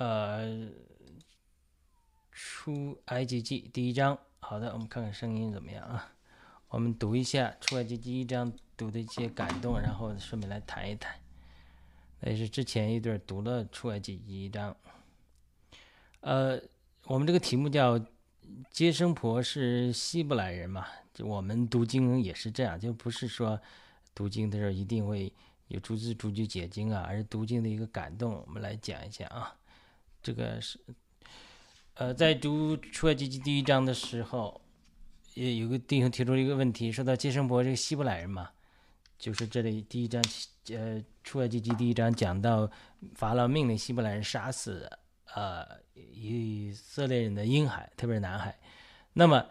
呃，出埃及记第一章。好的，我们看看声音怎么样啊？我们读一下出埃及记第一章读的一些感动，然后顺便来谈一谈。那是之前一段读了出埃及记一章。呃，我们这个题目叫接生婆是希伯来人嘛？就我们读经也是这样，就不是说读经的时候一定会有逐字逐句解经啊，而是读经的一个感动。我们来讲一下啊，这个是。呃，在读出埃及记第一章的时候，也有个弟兄提出了一个问题，说到接生婆这个希伯来人嘛，就是这里第一章，呃，出埃及记第一章讲到法老命令希伯来人杀死呃以色列人的婴孩，特别是男孩。那么，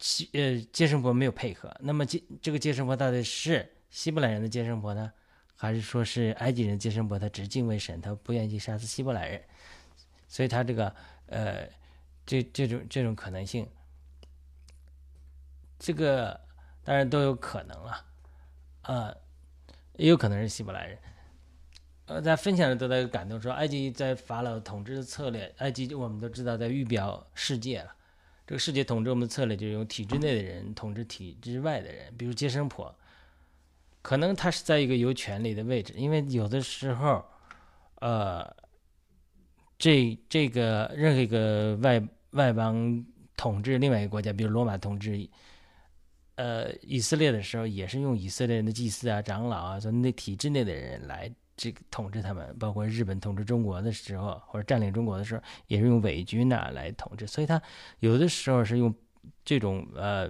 希呃接生婆没有配合，那么接这个接生婆到底是希伯来人的接生婆呢，还是说是埃及人接生婆？他只敬畏神，他不愿意杀死希伯来人，所以他这个。呃，这这种这种可能性，这个当然都有可能了，啊，也有可能是希伯来人。呃，在分享的得到一个感动，说埃及在法老统治的策略，埃及我们都知道在预表世界了。这个世界统治我们的策略就是用体制内的人统治体制外的人，比如接生婆，可能他是在一个有权利的位置，因为有的时候，呃。这这个任何一个外外邦统治另外一个国家，比如罗马统治，呃，以色列的时候，也是用以色列人的祭司啊、长老啊，从那体制内的人来这个统治他们。包括日本统治中国的时候，或者占领中国的时候，也是用伪军呐来统治。所以，他有的时候是用这种呃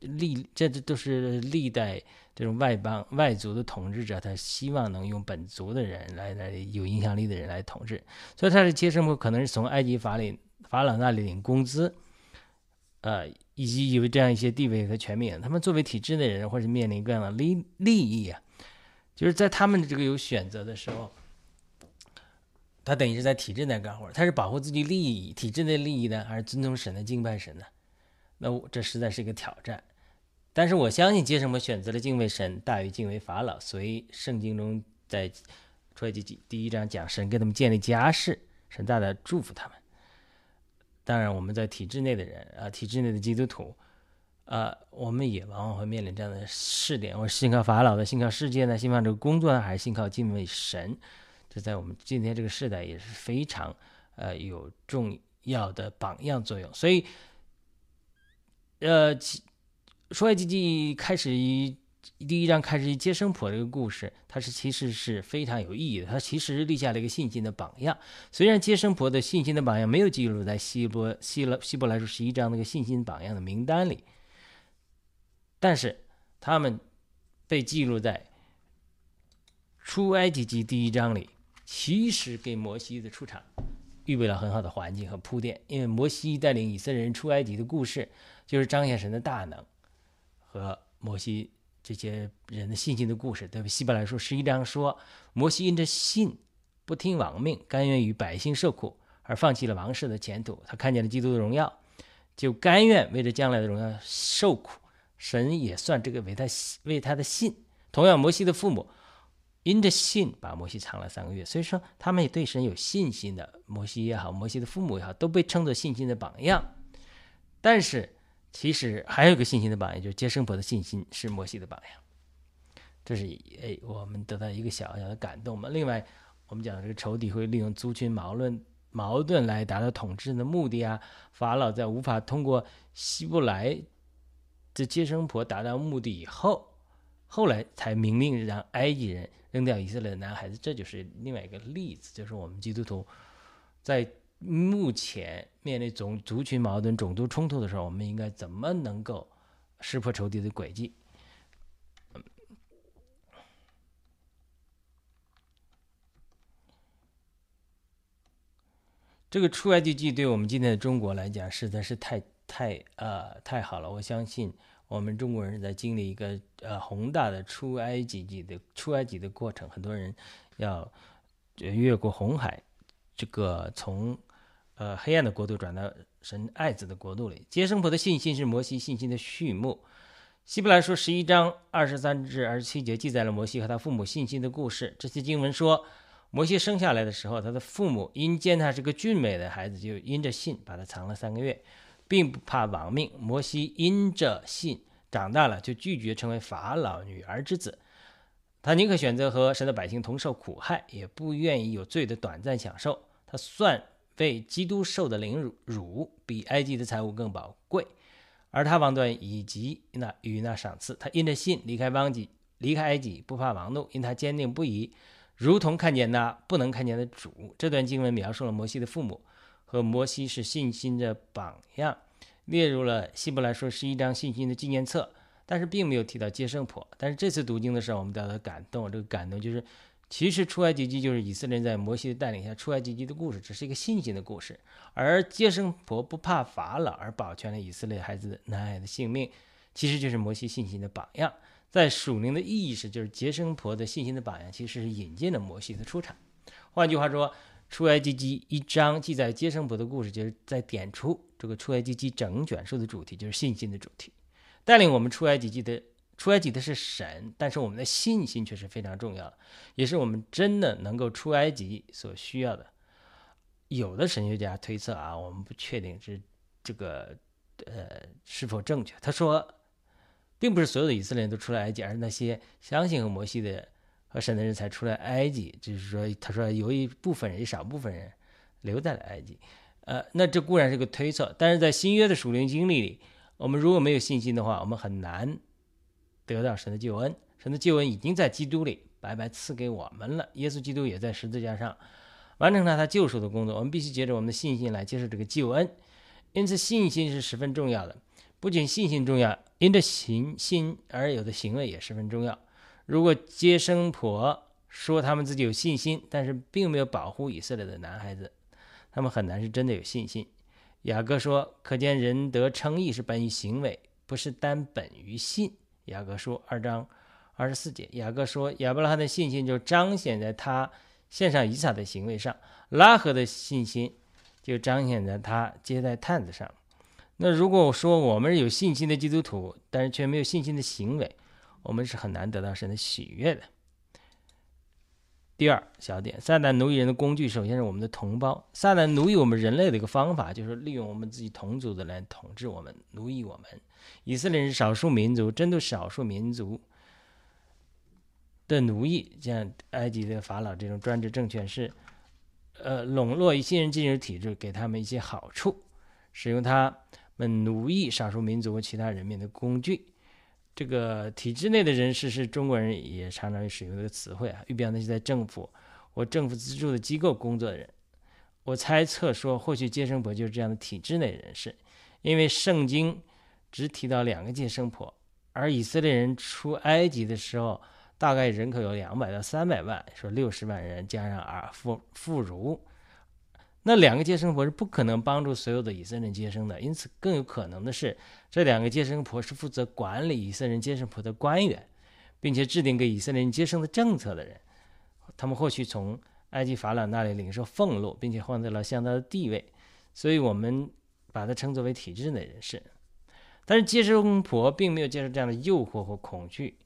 历，这这都是历代。这种外邦外族的统治者，他希望能用本族的人来来有影响力的人来统治，所以他的接生婆可能是从埃及法里法老那里领工资，呃，以及有这样一些地位和权柄。他们作为体制的人，或者面临各样的利利益啊，就是在他们这个有选择的时候，他等于是在体制内干活，他是保护自己利益、体制内利益呢，还是遵从神的敬拜神呢？那我这实在是一个挑战。但是我相信，接什么选择了敬畏神大于敬畏法老，所以圣经中在出埃及记第一章讲神给他们建立家室，神大大祝福他们。当然，我们在体制内的人啊，体制内的基督徒啊，我们也往往会面临这样的试点：我是信靠法老的，信靠世界呢，信靠这个工作呢，还是信靠敬畏神？这在我们今天这个时代也是非常呃有重要的榜样作用。所以，呃。出埃及记开始一第一章开始接生婆这个故事，它是其实是非常有意义的。它其实立下了一个信心的榜样。虽然接生婆的信心的榜样没有记录在希伯希了希伯来说十一章那个信心榜样的名单里，但是他们被记录在出埃及记第一章里，其实给摩西的出场预备了很好的环境和铺垫。因为摩西带领以色列人出埃及的故事，就是彰显神的大能。和摩西这些人的信心的故事，对不？希伯来书十一章说，摩西因着信不听王命，甘愿与百姓受苦，而放弃了王室的前途。他看见了基督的荣耀，就甘愿为着将来的荣耀受苦。神也算这个为他为他的信。同样，摩西的父母因着信把摩西藏了三个月，所以说他们也对神有信心的。摩西也好，摩西的父母也好，都被称作信心的榜样。但是。其实还有一个信心的榜样，就是接生婆的信心是摩西的榜样。这是哎，我们得到一个小小的感动嘛。另外，我们讲这个仇敌会利用族群矛盾矛盾来达到统治的目的啊。法老在无法通过希伯来的接生婆达到目的以后，后来才明令让埃及人扔掉以色列的男孩子。这就是另外一个例子，就是我们基督徒在。目前面临种族群矛盾、种族冲突的时候，我们应该怎么能够识破仇敌的诡计？这个出埃及记对我们今天的中国来讲，实在是太太呃太好了。我相信我们中国人在经历一个呃宏大的出埃及记的出埃及的过程，很多人要越过红海，这个从。呃，黑暗的国度转到神爱子的国度里。接生婆的信心是摩西信心的序幕。希伯来书十一章二十三至二十七节记载了摩西和他父母信心的故事。这些经文说，摩西生下来的时候，他的父母因见他是个俊美的孩子，就因着信把他藏了三个月，并不怕亡命。摩西因着信长大了，就拒绝成为法老女儿之子。他宁可选择和神的百姓同受苦害，也不愿意有罪的短暂享受。他算为基督受的凌辱，辱比埃及的财物更宝贵。而他王段以及那与那赏赐，他因着信离开邦籍，离开埃及，不怕王怒，因他坚定不移。如同看见那不能看见的主，这段经文描述了摩西的父母和摩西是信心的榜样，列入了希伯来说是一张信心的纪念册，但是并没有提到接生婆。但是这次读经的时候，我们得到感动，这个感动就是，其实出埃及记就是以色列在摩西的带领下出埃及记的故事，只是一个信心的故事，而接生婆不怕法老而保全了以色列孩子男孩的性命，其实就是摩西信心的榜样。在属灵的意识，就是接生婆的信心的榜样，其实是引进了摩西的出场。换句话说，出埃及记一章记载接生婆的故事，就是在点出这个出埃及记整卷书的主题，就是信心的主题。带领我们出埃及记的出埃及的是神，但是我们的信心却是非常重要的，也是我们真的能够出埃及所需要的。有的神学家推测啊，我们不确定是这个呃是否正确。他说。并不是所有的以色列人都出了埃及，而是那些相信和摩西的和神的人才出来埃及。就是说，他说有一部分人，一少部分人留在了埃及。呃，那这固然是个推测，但是在新约的属灵经历里，我们如果没有信心的话，我们很难得到神的救恩。神的救恩已经在基督里白白赐给我们了。耶稣基督也在十字架上完成了他救赎的工作。我们必须借着我们的信心来接受这个救恩。因此，信心是十分重要的。不仅信心重要，因着行心而有的行为也十分重要。如果接生婆说他们自己有信心，但是并没有保护以色列的男孩子，他们很难是真的有信心。雅各说：“可见人得称义是本于行为，不是单本于信。”雅各书二章二十四节。雅各说：“亚伯拉罕的信心就彰显在他献上以撒的行为上，拉合的信心就彰显在他接待探子上。”那如果我说我们是有信心的基督徒，但是却没有信心的行为，我们是很难得到神的喜悦的。第二小点，撒旦奴役人的工具，首先是我们的同胞。撒旦奴役我们人类的一个方法，就是利用我们自己同族的来统治我们、奴役我们。以色列人是少数民族，针对少数民族的奴役，像埃及的法老这种专制政权，是呃笼络一些人进入体制，给他们一些好处，使用他。们奴役少数民族和其他人民的工具，这个体制内的人士是中国人也常常使用这个词汇啊，预表那些在政府或政府资助的机构工作的人。我猜测说，或许接生婆就是这样的体制内人士，因为圣经只提到两个接生婆，而以色列人出埃及的时候，大概人口有两百到三百万，说六十万人加上儿妇妇孺。那两个接生婆是不可能帮助所有的以色列人接生的，因此更有可能的是，这两个接生婆是负责管理以色列人接生婆的官员，并且制定给以色列人接生的政策的人。他们或许从埃及法老那里领受俸禄，并且获得了相当的地位，所以我们把它称作为体制内人士。但是接生婆并没有接受这样的诱惑或恐惧，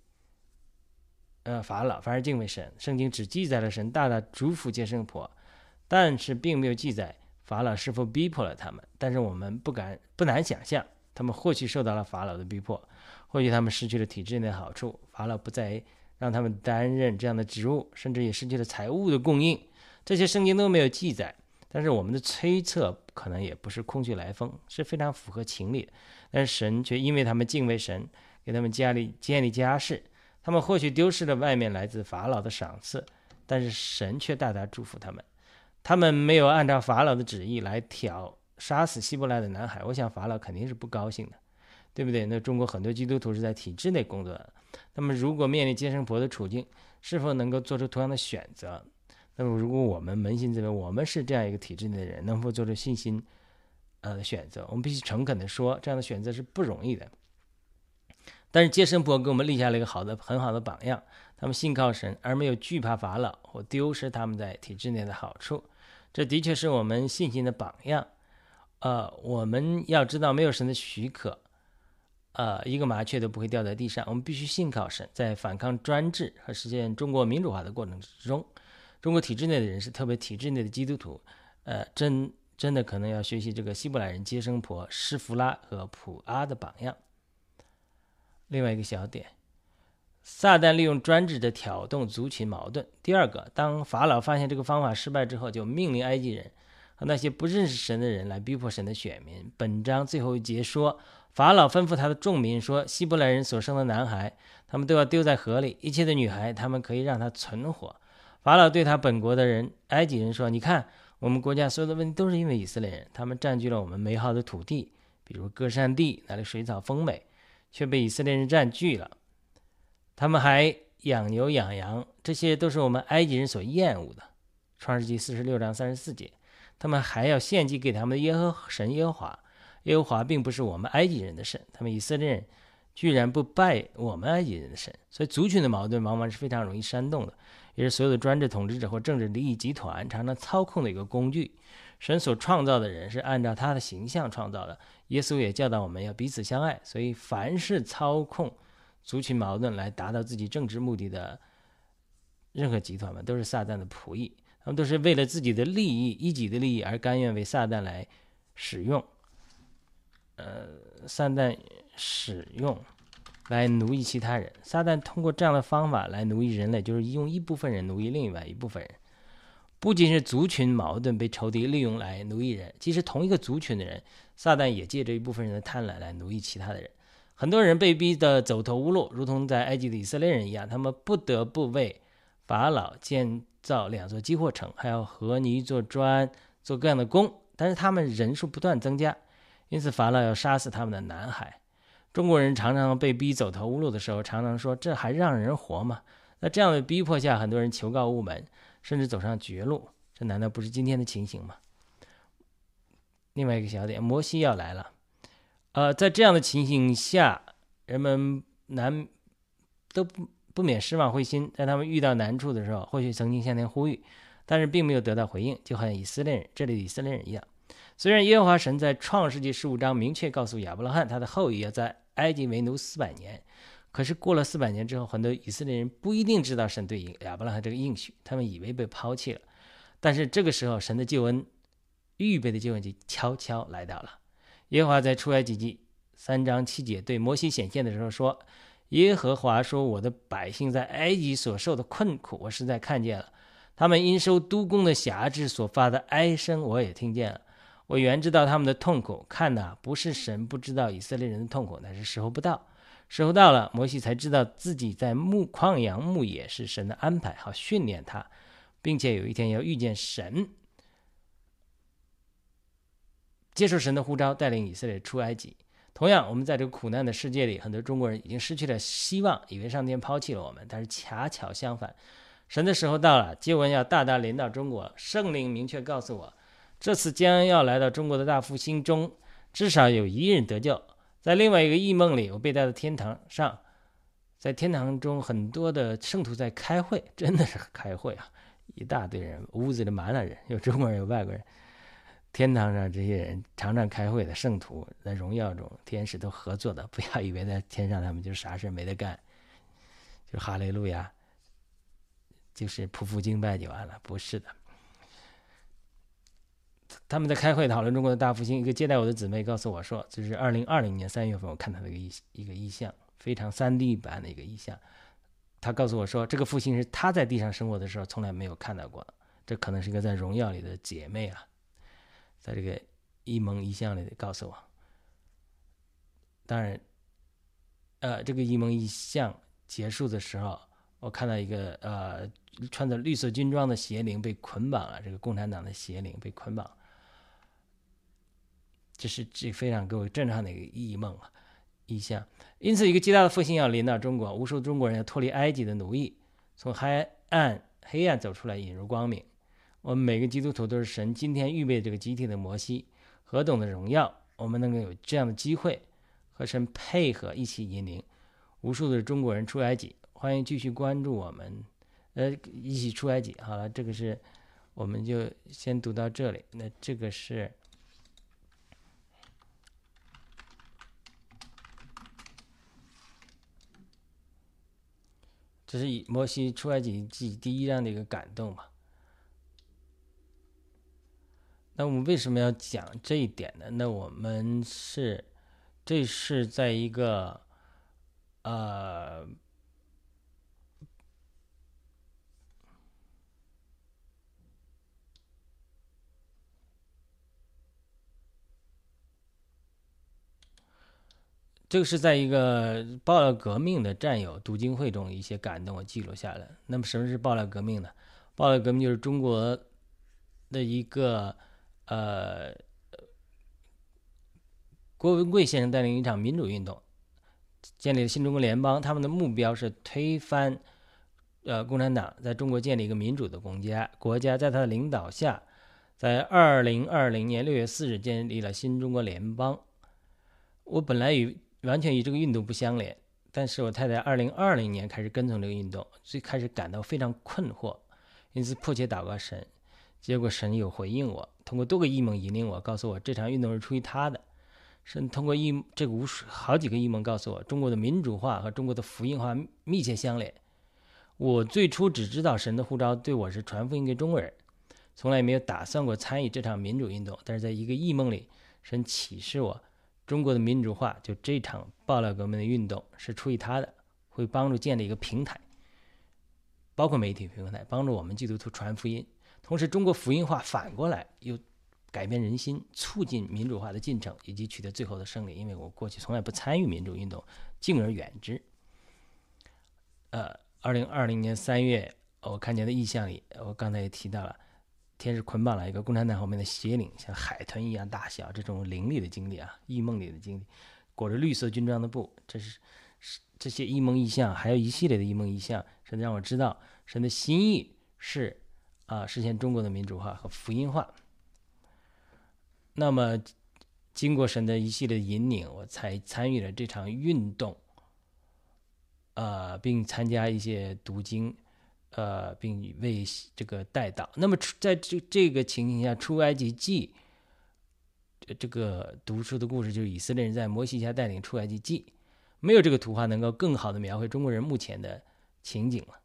呃，法老反而敬畏神。圣经只记载了神大大祝福接生婆。但是并没有记载法老是否逼迫了他们。但是我们不敢不难想象，他们或许受到了法老的逼迫，或许他们失去了体制内的好处，法老不再让他们担任这样的职务，甚至也失去了财物的供应。这些圣经都没有记载，但是我们的推测可能也不是空穴来风，是非常符合情理的。但是神却因为他们敬畏神，给他们家里建立家室。他们或许丢失了外面来自法老的赏赐，但是神却大大祝福他们。他们没有按照法老的旨意来挑杀死希伯来的男孩，我想法老肯定是不高兴的，对不对？那中国很多基督徒是在体制内工作的，那么如果面临接生婆的处境，是否能够做出同样的选择？那么如果我们扪心自问，我们是这样一个体制内的人，能否做出信心呃选择？我们必须诚恳地说，这样的选择是不容易的。但是接生婆给我们立下了一个好的、很好的榜样，他们信靠神，而没有惧怕法老或丢失他们在体制内的好处。这的确是我们信心的榜样，呃，我们要知道，没有神的许可，呃，一个麻雀都不会掉在地上。我们必须信靠神，在反抗专制和实现中国民主化的过程之中，中国体制内的人士，特别体制内的基督徒，呃，真真的可能要学习这个希伯来人接生婆施弗拉和普阿的榜样。另外一个小点，撒旦利用专制的挑动族群矛盾。第二个，当法老发现这个方法失败之后，就命令埃及人和那些不认识神的人来逼迫神的选民。本章最后一节说，法老吩咐他的众民说：希伯来人所生的男孩，他们都要丢在河里；一切的女孩，他们可以让他存活。法老对他本国的人埃及人说：“你看，我们国家所有的问题都是因为以色列人，他们占据了我们美好的土地，比如歌山地，那里水草丰美，却被以色列人占据了。他们还养牛养羊，这些都是我们埃及人所厌恶的。”创世纪四十六章三十四节，他们还要献祭给他们的耶和神耶和华。耶和华并不是我们埃及人的神，他们以色列人居然不拜我们埃及人的神，所以族群的矛盾往往是非常容易煽动的。也是所有的专制统治者或政治利益集团常常操控的一个工具。神所创造的人是按照他的形象创造的。耶稣也教导我们要彼此相爱。所以，凡是操控族群矛盾来达到自己政治目的的任何集团嘛，都是撒旦的仆役。他们都是为了自己的利益、一己的利益而甘愿为撒旦来使用。呃，撒旦使用。来奴役其他人，撒旦通过这样的方法来奴役人类，就是用一部分人奴役另外一部分人。不仅是族群矛盾被仇敌利用来奴役人，即使同一个族群的人，撒旦也借着一部分人的贪婪来奴役其他的人。很多人被逼得走投无路，如同在埃及的以色列人一样，他们不得不为法老建造两座积货城，还要和泥做砖，做各样的工。但是他们人数不断增加，因此法老要杀死他们的男孩。中国人常常被逼走投无路的时候，常常说：“这还让人活吗？”那这样的逼迫下，很多人求告无门，甚至走上绝路。这难道不是今天的情形吗？另外一个小点，摩西要来了。呃，在这样的情形下，人们难都不不免失望灰心。在他们遇到难处的时候，或许曾经向天呼吁，但是并没有得到回应，就好像以色列人这里的以色列人一样。虽然耶和华神在创世纪十五章明确告诉亚伯拉罕，他的后裔要在埃及为奴四百年，可是过了四百年之后，很多以色列人不一定知道神对亚伯拉罕这个应许，他们以为被抛弃了。但是这个时候，神的救恩预备的救恩就悄悄来到了。耶和华在出埃及记三章七节对摩西显现的时候说：“耶和华说，我的百姓在埃及所受的困苦，我实在看见了；他们因受督工的辖制所发的哀声，我也听见了。”我原知道他们的痛苦，看呐，不是神不知道以色列人的痛苦，乃是时候不到。时候到了，摩西才知道自己在牧旷羊牧野是神的安排，好训练他，并且有一天要遇见神，接受神的呼召，带领以色列出埃及。同样，我们在这个苦难的世界里，很多中国人已经失去了希望，以为上天抛弃了我们，但是恰巧相反，神的时候到了，接吻要大大临到中国，圣灵明确告诉我。这次将要来到中国的大复兴中，至少有一人得救。在另外一个异梦里，我被带到天堂上，在天堂中，很多的圣徒在开会，真的是开会啊！一大堆人，屋子里满了人，有中国人，有外国人。天堂上这些人常常开会的圣徒，在荣耀中，天使都合作的。不要以为在天上他们就啥事没得干，就哈利路亚，就是匍匐敬拜就完了，不是的。他们在开会讨论中国的大复兴。一个接待我的姊妹告诉我说：“这是二零二零年三月份，我看到的一个意一个意象，非常三 D 版的一个意象。他告诉我说，这个复兴是他在地上生活的时候从来没有看到过的。这可能是一个在荣耀里的姐妹啊，在这个一蒙一象里告诉我。当然，呃，这个一蒙一象结束的时候，我看到一个呃穿着绿色军装的邪灵被捆绑了，这个共产党的邪灵被捆绑。”这是这非常给我震撼的一个异梦啊，异象。因此，一个极大的复兴要临到中国，无数中国人要脱离埃及的奴役，从黑暗黑暗走出来，引入光明。我们每个基督徒都是神今天预备这个集体的摩西，何等的荣耀！我们能够有这样的机会和神配合，一起引领无数的中国人出埃及。欢迎继续关注我们，呃，一起出埃及。好了，这个是我们就先读到这里。那这个是。这是以摩西出埃及记第一章的一个感动吧。那我们为什么要讲这一点呢？那我们是，这是在一个，呃，这个是在一个爆料革命的战友读经会中一些感动，我记录下来。那么什么是爆料革命呢？爆料革命就是中国的一个。呃，郭文贵先生带领一场民主运动，建立了新中国联邦。他们的目标是推翻呃共产党，在中国建立一个民主的国家。国家在他的领导下，在二零二零年六月四日建立了新中国联邦。我本来与完全与这个运动不相连，但是我太太二零二零年开始跟从这个运动，最开始感到非常困惑，因此迫切祷告神。结果神有回应我，通过多个异梦引领我，告诉我这场运动是出于他的。神通过异这个无数好几个异梦告诉我，中国的民主化和中国的福音化密切相连。我最初只知道神的呼召对我是传福音给中国人，从来没有打算过参与这场民主运动。但是在一个异梦里，神启示我，中国的民主化就这场爆料革命的运动是出于他的，会帮助建立一个平台，包括媒体平台，帮助我们基督徒传福音。同时，中国福音化反过来又改变人心，促进民主化的进程，以及取得最后的胜利。因为我过去从来不参与民主运动，敬而远之。呃，二零二零年三月，我看见的意象里，我刚才也提到了，天使捆绑了一个共产党后面的邪灵，像海豚一样大小，这种灵力的经历啊，异梦里的经历，裹着绿色军装的布，这是是这些异梦异象，还有一系列的异梦异象，甚至让我知道神的心意是。啊，实现中国的民主化和福音化。那么，经过神的一系列引领，我才参与了这场运动，呃，并参加一些读经，呃，并为这个带导。那么，在这这个情形下，《出埃及记》这个读书的故事，就是以色列人在摩西下带领出埃及记，没有这个图画能够更好的描绘中国人目前的情景了。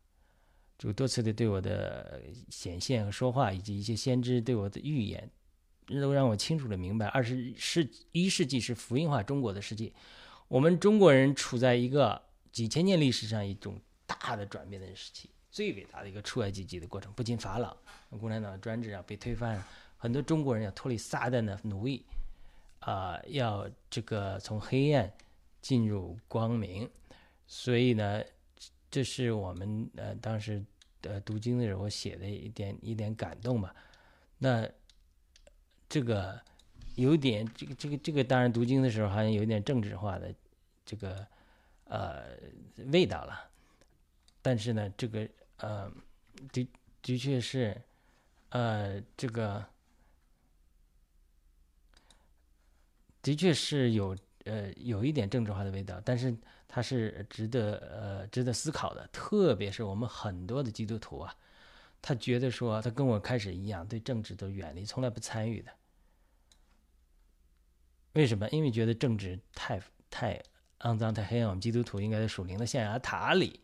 主多次的对我的显现和说话，以及一些先知对我的预言，都让我清楚的明白，二十世一世纪是福音化中国的世界。我们中国人处在一个几千年历史上一种大的转变的时期，最伟大的一个出埃及记的过程。不仅法老、共产党的专制啊被推翻，很多中国人要脱离撒旦的奴役，啊，要这个从黑暗进入光明。所以呢。这是我们呃当时呃读经的时候写的一点一点感动吧。那这个有点这个这个这个当然读经的时候好像有点政治化的这个呃味道了。但是呢，这个呃的的确是呃这个的确是有呃有一点政治化的味道，但是。它是值得呃值得思考的，特别是我们很多的基督徒啊，他觉得说他跟我开始一样，对政治都远离，从来不参与的。为什么？因为觉得政治太太肮脏、太黑暗。我们基督徒应该在属灵的象牙塔里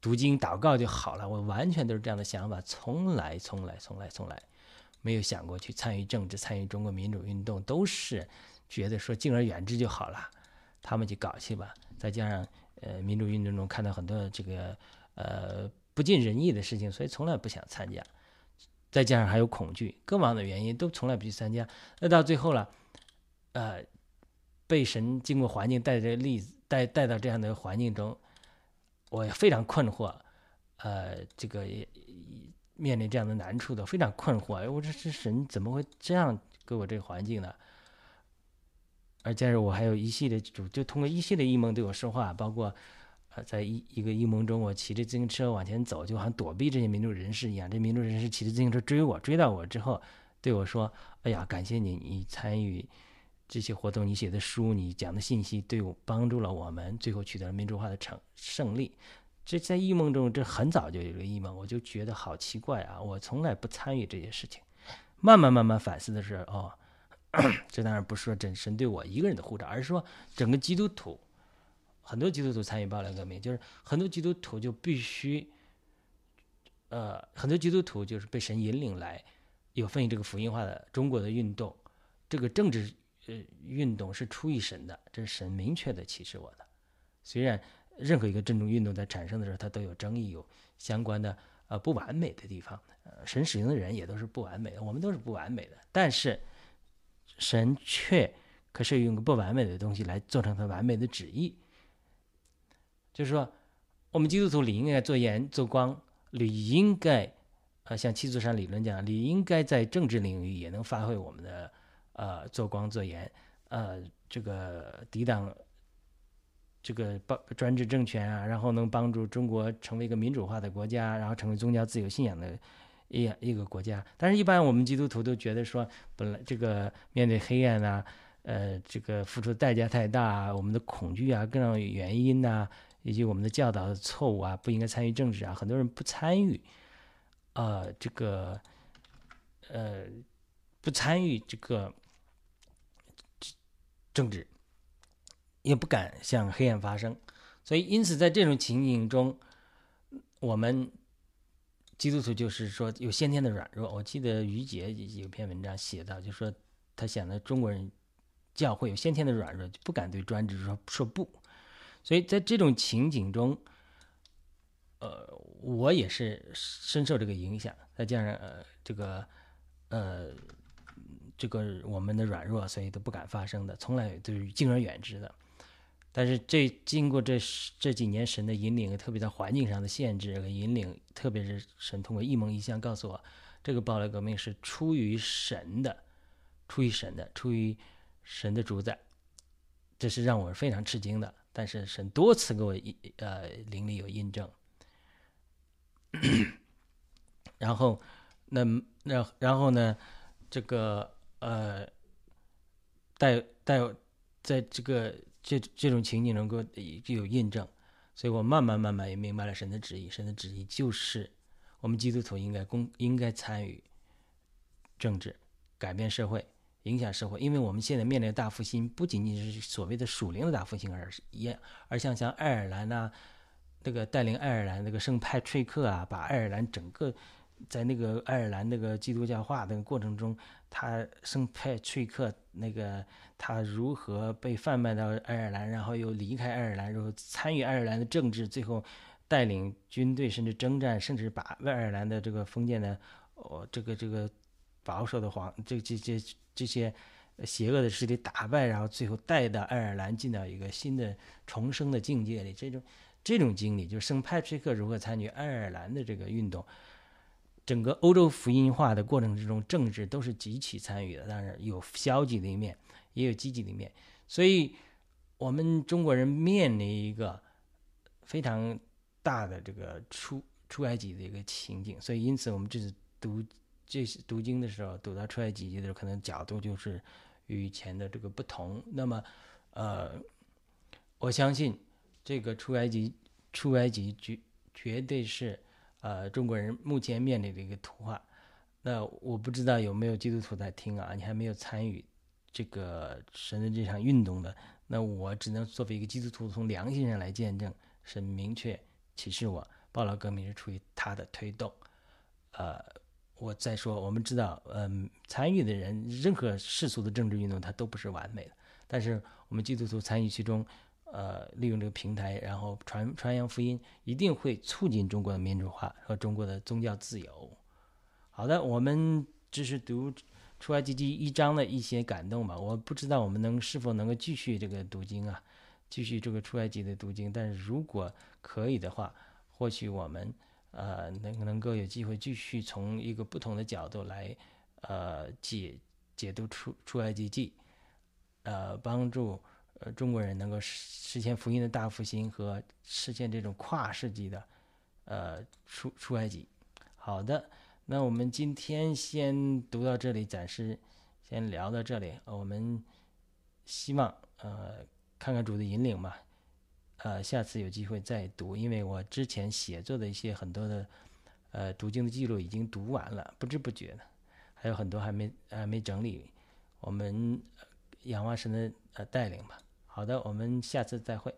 读经祷告就好了。我完全都是这样的想法，从来从来从来从来没有想过去参与政治、参与中国民主运动，都是觉得说敬而远之就好了。他们去搞去吧。再加上，呃，民主运动中看到很多这个呃不尽人意的事情，所以从来不想参加。再加上还有恐惧，各方的原因都从来不去参加。那到最后了，呃，被神经过环境带着例子带带到这样的环境中，我也非常困惑，呃，这个面临这样的难处的非常困惑。哎，我这神怎么会这样给我这个环境呢？而加上我还有一系列主，就通过一系列异梦对我说话，包括，呃，在一一个异梦中，我骑着自行车往前走，就好像躲避这些民主人士一样。这民主人士骑着自行车追我，追到我之后，对我说：“哎呀，感谢你，你参与这些活动，你写的书，你讲的信息，对我帮助了我们，最后取得了民主化的成胜利。”这在异梦中，这很早就有一个异梦，我就觉得好奇怪啊！我从来不参与这些事情，慢慢慢慢反思的是，哦。这当然不是说真神对我一个人的护照，而是说整个基督徒，很多基督徒参与暴乱革命，就是很多基督徒就必须，呃，很多基督徒就是被神引领来，有分这个福音化的中国的运动，这个政治呃运动是出于神的，这是神明确的启示我的。虽然任何一个政治运动在产生的时候，它都有争议，有相关的呃不完美的地方，呃，神使用的人也都是不完美的，我们都是不完美的，但是神却可是用个不完美的东西来做成他完美的旨意，就是说，我们基督徒理应该做盐做光，理应该。呃，像七座山理论讲，理应该在政治领域也能发挥我们的呃做光做盐，呃，这个抵挡这个帮专制政权啊，然后能帮助中国成为一个民主化的国家，然后成为宗教自由信仰的一一个国家。但是，一般我们基督徒都觉得说，本来这个面对黑暗啊，呃，这个付出代价太大啊，我们的恐惧啊，各种原因呐，以及我们的教导的错误啊，不应该参与政治啊，很多人不参与。呃，这个呃，不参与这个政治，也不敢向黑暗发声，所以因此在这种情景中，我们基督徒就是说有先天的软弱。我记得于杰有篇文章写到，就说他想的中国人教会有先天的软弱，就不敢对专制说说不。所以在这种情景中，呃。我也是深受这个影响，再加上呃这个呃这个我们的软弱，所以都不敢发声的，从来都是敬而远之的。但是这经过这这几年神的引领，特别在环境上的限制和引领，特别是神通过一梦一象告诉我，这个暴力革命是出于神的，出于神的，出于神的主宰，这是让我非常吃惊的。但是神多次给我印呃灵里有印证。然后，那那然后呢？这个呃，带带在这个这这种情景能够就有印证，所以我慢慢慢慢也明白了神的旨意。神的旨意就是我们基督徒应该公应该参与政治，改变社会，影响社会。因为我们现在面临的大复兴，不仅仅是所谓的属灵的大复兴，而是也而像像爱尔兰呐。那个带领爱尔兰那个圣派翠克啊，把爱尔兰整个在那个爱尔兰那个基督教化的过程中，他圣派翠克那个他如何被贩卖到爱尔兰，然后又离开爱尔兰，然后参与爱尔兰的政治，最后带领军队甚至征战，甚至把爱尔兰的这个封建的哦这个这个保守的皇这这这这些邪恶的势力打败，然后最后带到爱尔兰进到一个新的重生的境界里，这种。这种经历就是圣派崔克如何参与爱尔兰的这个运动，整个欧洲福音化的过程之中，政治都是极其参与的。当然有消极的一面，也有积极的一面。所以，我们中国人面临一个非常大的这个出出埃及的一个情景。所以，因此我们这次读这读经的时候，读到出埃及记的时候，可能角度就是与以前的这个不同。那么，呃，我相信。这个出埃及，出埃及绝绝对是，呃，中国人目前面临的一个图画。那我不知道有没有基督徒在听啊？你还没有参与这个神的这场运动的，那我只能作为一个基督徒，从良心上来见证，神明确启示我，暴劳革命是出于他的推动。呃，我再说，我们知道，嗯，参与的人，任何世俗的政治运动，它都不是完美的，但是我们基督徒参与其中。呃，利用这个平台，然后传传扬福音，一定会促进中国的民主化和中国的宗教自由。好的，我们只是读出埃及记一章的一些感动吧。我不知道我们能是否能够继续这个读经啊，继续这个出埃及的读经。但是如果可以的话，或许我们呃能能够有机会继续从一个不同的角度来呃解解读出出埃及记，呃帮助。呃，中国人能够实现福音的大复兴和实现这种跨世纪的，呃，出出埃及。好的，那我们今天先读到这里，暂时先聊到这里。我们希望呃看看主的引领吧，呃，下次有机会再读，因为我之前写作的一些很多的呃读经的记录已经读完了，不知不觉的，还有很多还没还没整理。我们仰望神的呃带领吧。好的，我们下次再会。